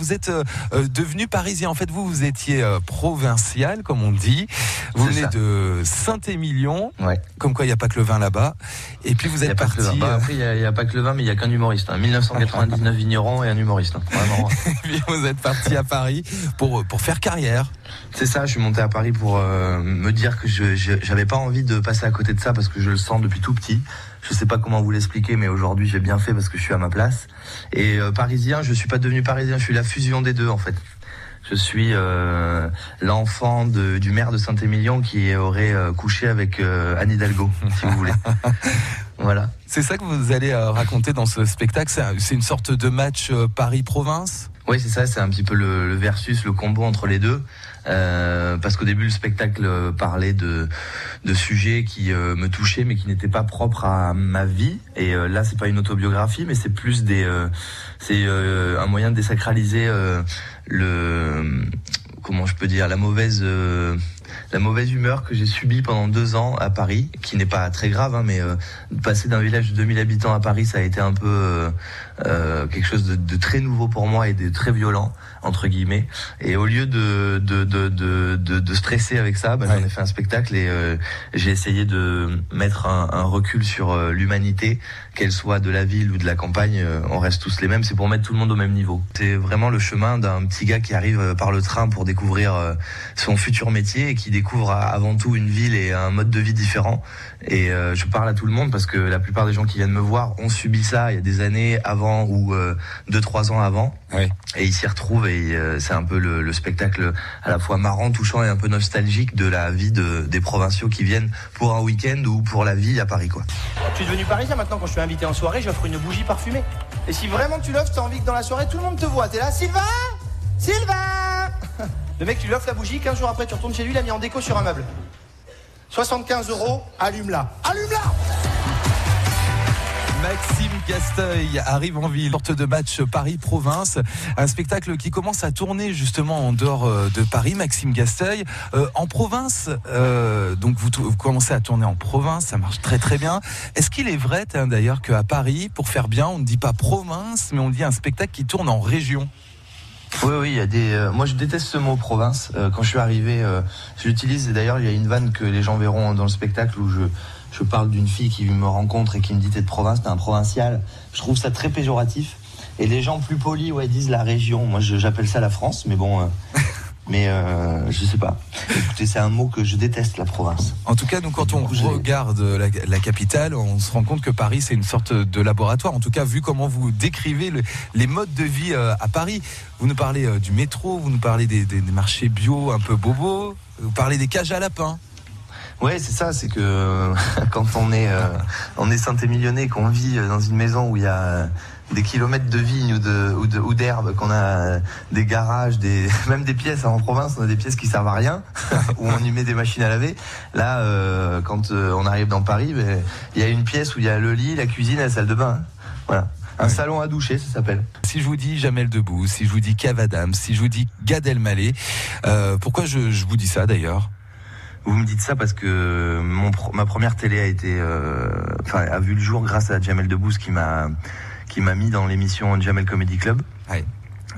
Vous êtes euh, euh, devenu parisien. En fait, vous, vous étiez euh, provincial, comme on dit. Vous venez ça. de Saint-Émilion. Ouais. Comme quoi, il n'y a pas que le vin là-bas. Et puis, vous êtes parti. Bah, après, il n'y a, pas que le vin, mais il n'y a qu'un humoriste. hein. 1999 vigneron et un humoriste. hein. Vraiment. puis vous êtes parti à Paris pour, pour faire carrière. C'est ça, je suis monté à Paris pour euh, me dire que je j'avais pas envie de passer à côté de ça parce que je le sens depuis tout petit. Je sais pas comment vous l'expliquer, mais aujourd'hui j'ai bien fait parce que je suis à ma place. Et euh, parisien, je suis pas devenu parisien, je suis la fusion des deux en fait. Je suis euh, l'enfant du maire de Saint-Émilion qui aurait euh, couché avec euh, Anne Hidalgo, si vous voulez. Voilà. C'est ça que vous allez euh, raconter dans ce spectacle. C'est une sorte de match euh, Paris-Province. Oui, c'est ça, c'est un petit peu le, le versus, le combo entre les deux. Euh, parce qu'au début, le spectacle parlait de, de sujets qui euh, me touchaient, mais qui n'étaient pas propres à ma vie. Et euh, là, c'est pas une autobiographie, mais c'est plus des, euh, c'est euh, un moyen de désacraliser le, comment je peux dire, la mauvaise. La mauvaise humeur que j'ai subie pendant deux ans à Paris, qui n'est pas très grave, hein, mais euh, passer d'un village de 2000 habitants à Paris, ça a été un peu euh, euh, quelque chose de, de très nouveau pour moi et de très violent entre guillemets. Et au lieu de de de de, de, de stresser avec ça, bah, Ouais. j'en ai fait un spectacle et euh, j'ai essayé de mettre un, un recul sur euh, l'humanité, qu'elle soit de la ville ou de la campagne, euh, on reste tous les mêmes. C'est pour mettre tout le monde au même niveau. C'est vraiment le chemin d'un petit gars qui arrive par le train pour découvrir son futur métier et qui découvre avant tout une ville et un mode de vie différent. Et euh, je parle à tout le monde parce que la plupart des gens qui viennent me voir ont subi ça il y a des années avant ou euh, deux trois ans avant. Et ils s'y retrouvent et euh, c'est un peu le, le spectacle à la fois marrant, touchant et un peu nostalgique de la vie de, des provinciaux qui viennent pour un week-end ou pour la vie à Paris quoi. Je suis devenu parisien maintenant quand je suis invité en soirée, j'offre une bougie parfumée. Et si vraiment tu l'offres, t'as envie que dans la soirée tout le monde te voit. T'es là, Sylvain Sylvain Le mec, tu lui offres la bougie, 15 jours après, tu retournes chez lui, il a mis en déco sur un meuble. 75 euros, allume-la. Allume-la Maxime Casteuil arrive en ville, sorte de match Paris-Province, un spectacle qui commence à tourner justement en dehors euh, de Paris. Maxime Casteuil, Euh, en province, euh, donc vous, vous commencez à tourner en province, ça marche très très bien. Est-ce qu'il est vrai d'ailleurs qu'à Paris, pour faire bien, on ne dit pas province, mais on dit un spectacle qui tourne en région? Oui, oui, il y a des. euh, moi, je déteste ce mot province. Euh, quand je suis arrivé, euh, je l'utilise. Et d'ailleurs, il y a une vanne que les gens verront dans le spectacle où je, je parle d'une fille qui me rencontre et qui me dit t'es de province, t'es un provincial. Je trouve ça très péjoratif. Et les gens plus polis, ouais, disent la région. Moi, j'appelle ça la France, mais bon. Mais euh, je sais pas. Écoutez, c'est un mot que je déteste, la province. En tout cas, nous, quand on regarde la, la capitale, on se rend compte que Paris, c'est une sorte de laboratoire. En tout cas, vu comment vous décrivez le- les modes de vie euh, à Paris, vous nous parlez euh, du métro, vous nous parlez des, des- des marchés bio un peu bobos, vous parlez des cages à lapins. Ouais, c'est ça, c'est que quand on est, euh, on est Saint-Émilionnais, qu'on vit euh, dans une maison où il y a des kilomètres de vignes ou de ou de- ou d'herbes, qu'on a des garages, des même des pièces hein, en province, on a des pièces qui servent à rien, où on y met des machines à laver. Là, euh, quand euh, on arrive dans Paris, ben, il y a une pièce où il y a le lit, la cuisine, et la salle de bain. Voilà, un Ouais. salon à doucher, ça s'appelle. Si je vous dis Jamel Debbouze, si je vous dis Cavadam, si je vous dis Gad Elmaleh, euh, pourquoi je, je vous dis ça d'ailleurs? Vous me dites ça parce que mon ma première télé a été, euh, enfin, a vu le jour grâce à Jamel Debbouze qui m'a, qui m'a mis dans l'émission Jamel Comedy Club. Ouais.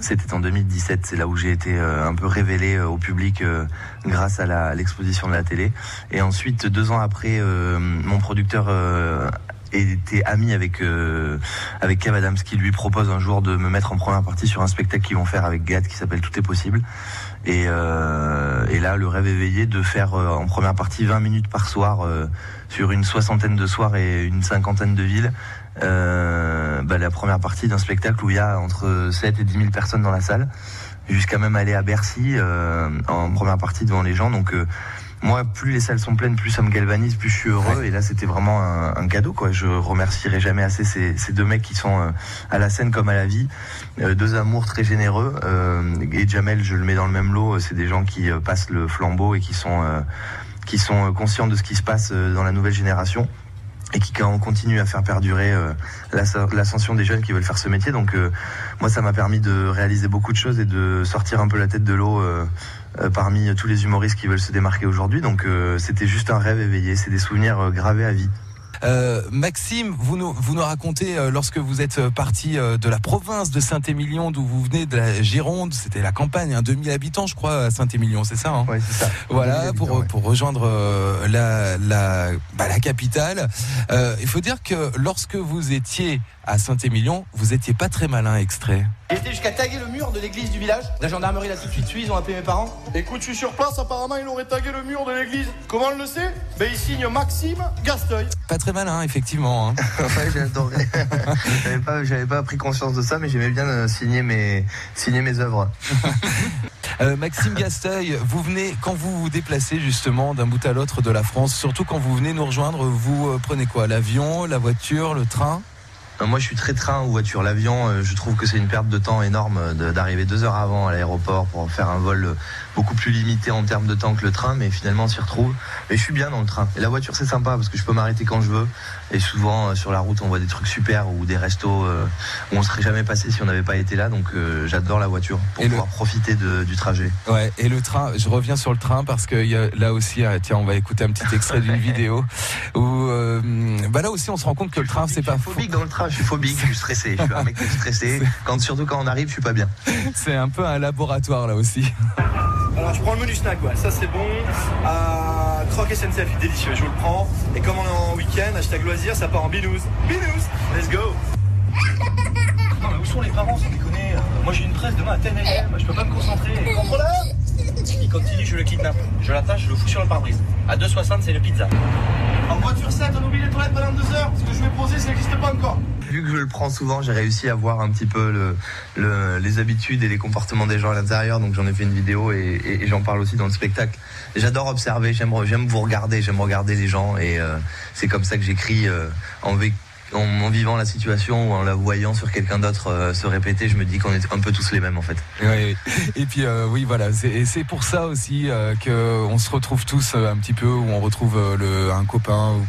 C'était en 2017, c'est là où j'ai été euh, un peu révélé euh, au public euh, grâce à l'exposition de la télé. Et ensuite, deux ans après, euh, mon producteur euh, était ami avec euh, avec Kev Adams qui lui propose un jour de me mettre en première partie sur un spectacle qu'ils vont faire avec Gad qui s'appelle Tout est possible. Et, euh, et là, le rêve éveillé de faire euh, en première partie 20 minutes par soir euh, sur une soixantaine de soirs et une cinquantaine de villes. Bah, la première partie d'un spectacle où il y a entre 7 et 10 000 personnes dans la salle, jusqu'à même aller à Bercy en première partie devant les gens. Donc moi, plus les salles sont pleines, plus ça me galvanise, plus je suis heureux. Et là, c'était vraiment un, un cadeau. Quoi. Je remercierai jamais assez ces, ces deux mecs qui sont euh, à la scène comme à la vie, Euh, deux amours très généreux. Euh, et Jamel, je le mets dans le même lot. C'est des gens qui euh, passent le flambeau et qui sont qui sont conscients de ce qui se passe euh, dans la nouvelle génération et qui quand continue à faire perdurer euh, l'as- l'ascension des jeunes qui veulent faire ce métier. Donc euh, moi, ça m'a permis de réaliser beaucoup de choses et de sortir un peu la tête de l'eau euh, parmi tous les humoristes qui veulent se démarquer aujourd'hui. Donc euh, c'était juste un rêve éveillé, c'est des souvenirs euh, gravés à vie. Euh, Maxime, vous nous, vous nous racontez euh, lorsque vous êtes parti euh, de la province de Saint-Émilion, d'où vous venez de la Gironde, c'était la campagne, hein, 2000 habitants je crois à Saint-Émilion, c'est ça hein? Ouais, ça. Voilà, 2000 pour, ouais. pour rejoindre euh, la, la, bah, la capitale. Euh, il faut dire que lorsque vous étiez à Saint-Émilion, vous étiez pas très malin extrait. J'ai été jusqu'à taguer le mur de l'église du village. La gendarmerie l'a tout de suite su, ils ont appelé mes parents. Écoute, je suis sur place, apparemment il aurait tagué le mur de l'église. Comment on le sait? Ben il signe Maxime Gasteuil. Pas très malin, effectivement. hein. Ouais, j'avais pas, j'avais pas pris conscience de ça, mais j'aimais bien euh, signer mes, signer mes œuvres. Euh, Maxime Gasteuil, vous venez, quand vous vous déplacez justement d'un bout à l'autre de la France, surtout quand vous venez nous rejoindre, vous euh, prenez quoi? L'avion, la voiture, le train? Moi, je suis très train ou voiture. L'avion, euh, je trouve que c'est une perte de temps énorme euh, d'arriver deux heures avant à l'aéroport pour faire un vol euh, beaucoup plus limité en termes de temps que le train, mais finalement, on s'y retrouve. Et je suis bien dans le train. Et la voiture, c'est sympa parce que je peux m'arrêter quand je veux. Et souvent, euh, sur la route, on voit des trucs super ou des restos euh, où on serait jamais passé si on n'avait pas été là. Donc, euh, j'adore la voiture pour Et le- pouvoir profiter de- du trajet. Ouais, et le train, je reviens sur le train parce que il y a- là aussi, ah, tiens, on va écouter un petit extrait d'une vidéo où, euh, bah là aussi, on se rend compte que le train, c'est pas phobique dans le train, je suis phobique, je suis stressé. Je suis un mec qui est stressé. Quand, surtout quand on arrive, je suis pas bien. C'est un peu un laboratoire là aussi. Alors je prends le menu snack, ouais, ça c'est bon. Euh, croque SNCF, délicieux, je vous le prends. Et comme on est en week-end, hashtag loisir, ça part en binous. Binous, let's go Non mais où sont les parents sans déconner? Euh, Moi j'ai une presse demain à 10 a.m., je peux pas me concentrer. Contrôleur Il continue, je le kidnappe. Je l'attache, je le fous sur le pare-brise. À 2,60 c'est le pizza. En voiture 7, on oublie les toilettes pendant 2 heures. Ce que je vais poser, ça n'existe pas encore. Vu que je le prends souvent, j'ai réussi à voir un petit peu le, le- les habitudes et les comportements des gens à l'intérieur. Donc j'en ai fait une vidéo et, et- et j'en parle aussi dans le spectacle. J'adore observer, j'aime j'aime vous regarder, j'aime regarder les gens et euh, c'est comme ça que j'écris euh, en, vé- en, en vivant la situation ou en la voyant sur quelqu'un d'autre euh, se répéter. Je me dis qu'on est un peu tous les mêmes en fait. Ouais, et puis euh, oui, voilà, c'est- pour ça aussi euh, que on se retrouve tous un petit peu, où on retrouve le, un copain ou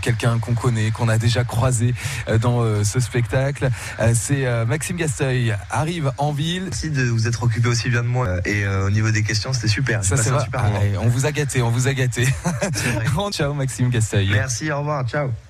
quelqu'un qu'on connaît, qu'on a déjà croisé dans ce spectacle. C'est Maxime Gasteuil arrive en ville. Merci de vous être occupé aussi bien de moi et au niveau des questions, c'était super. Ça c'est super Ah, on vous a gâté, on vous a gâté. Ciao Maxime Gasteuil. Merci, au revoir, ciao.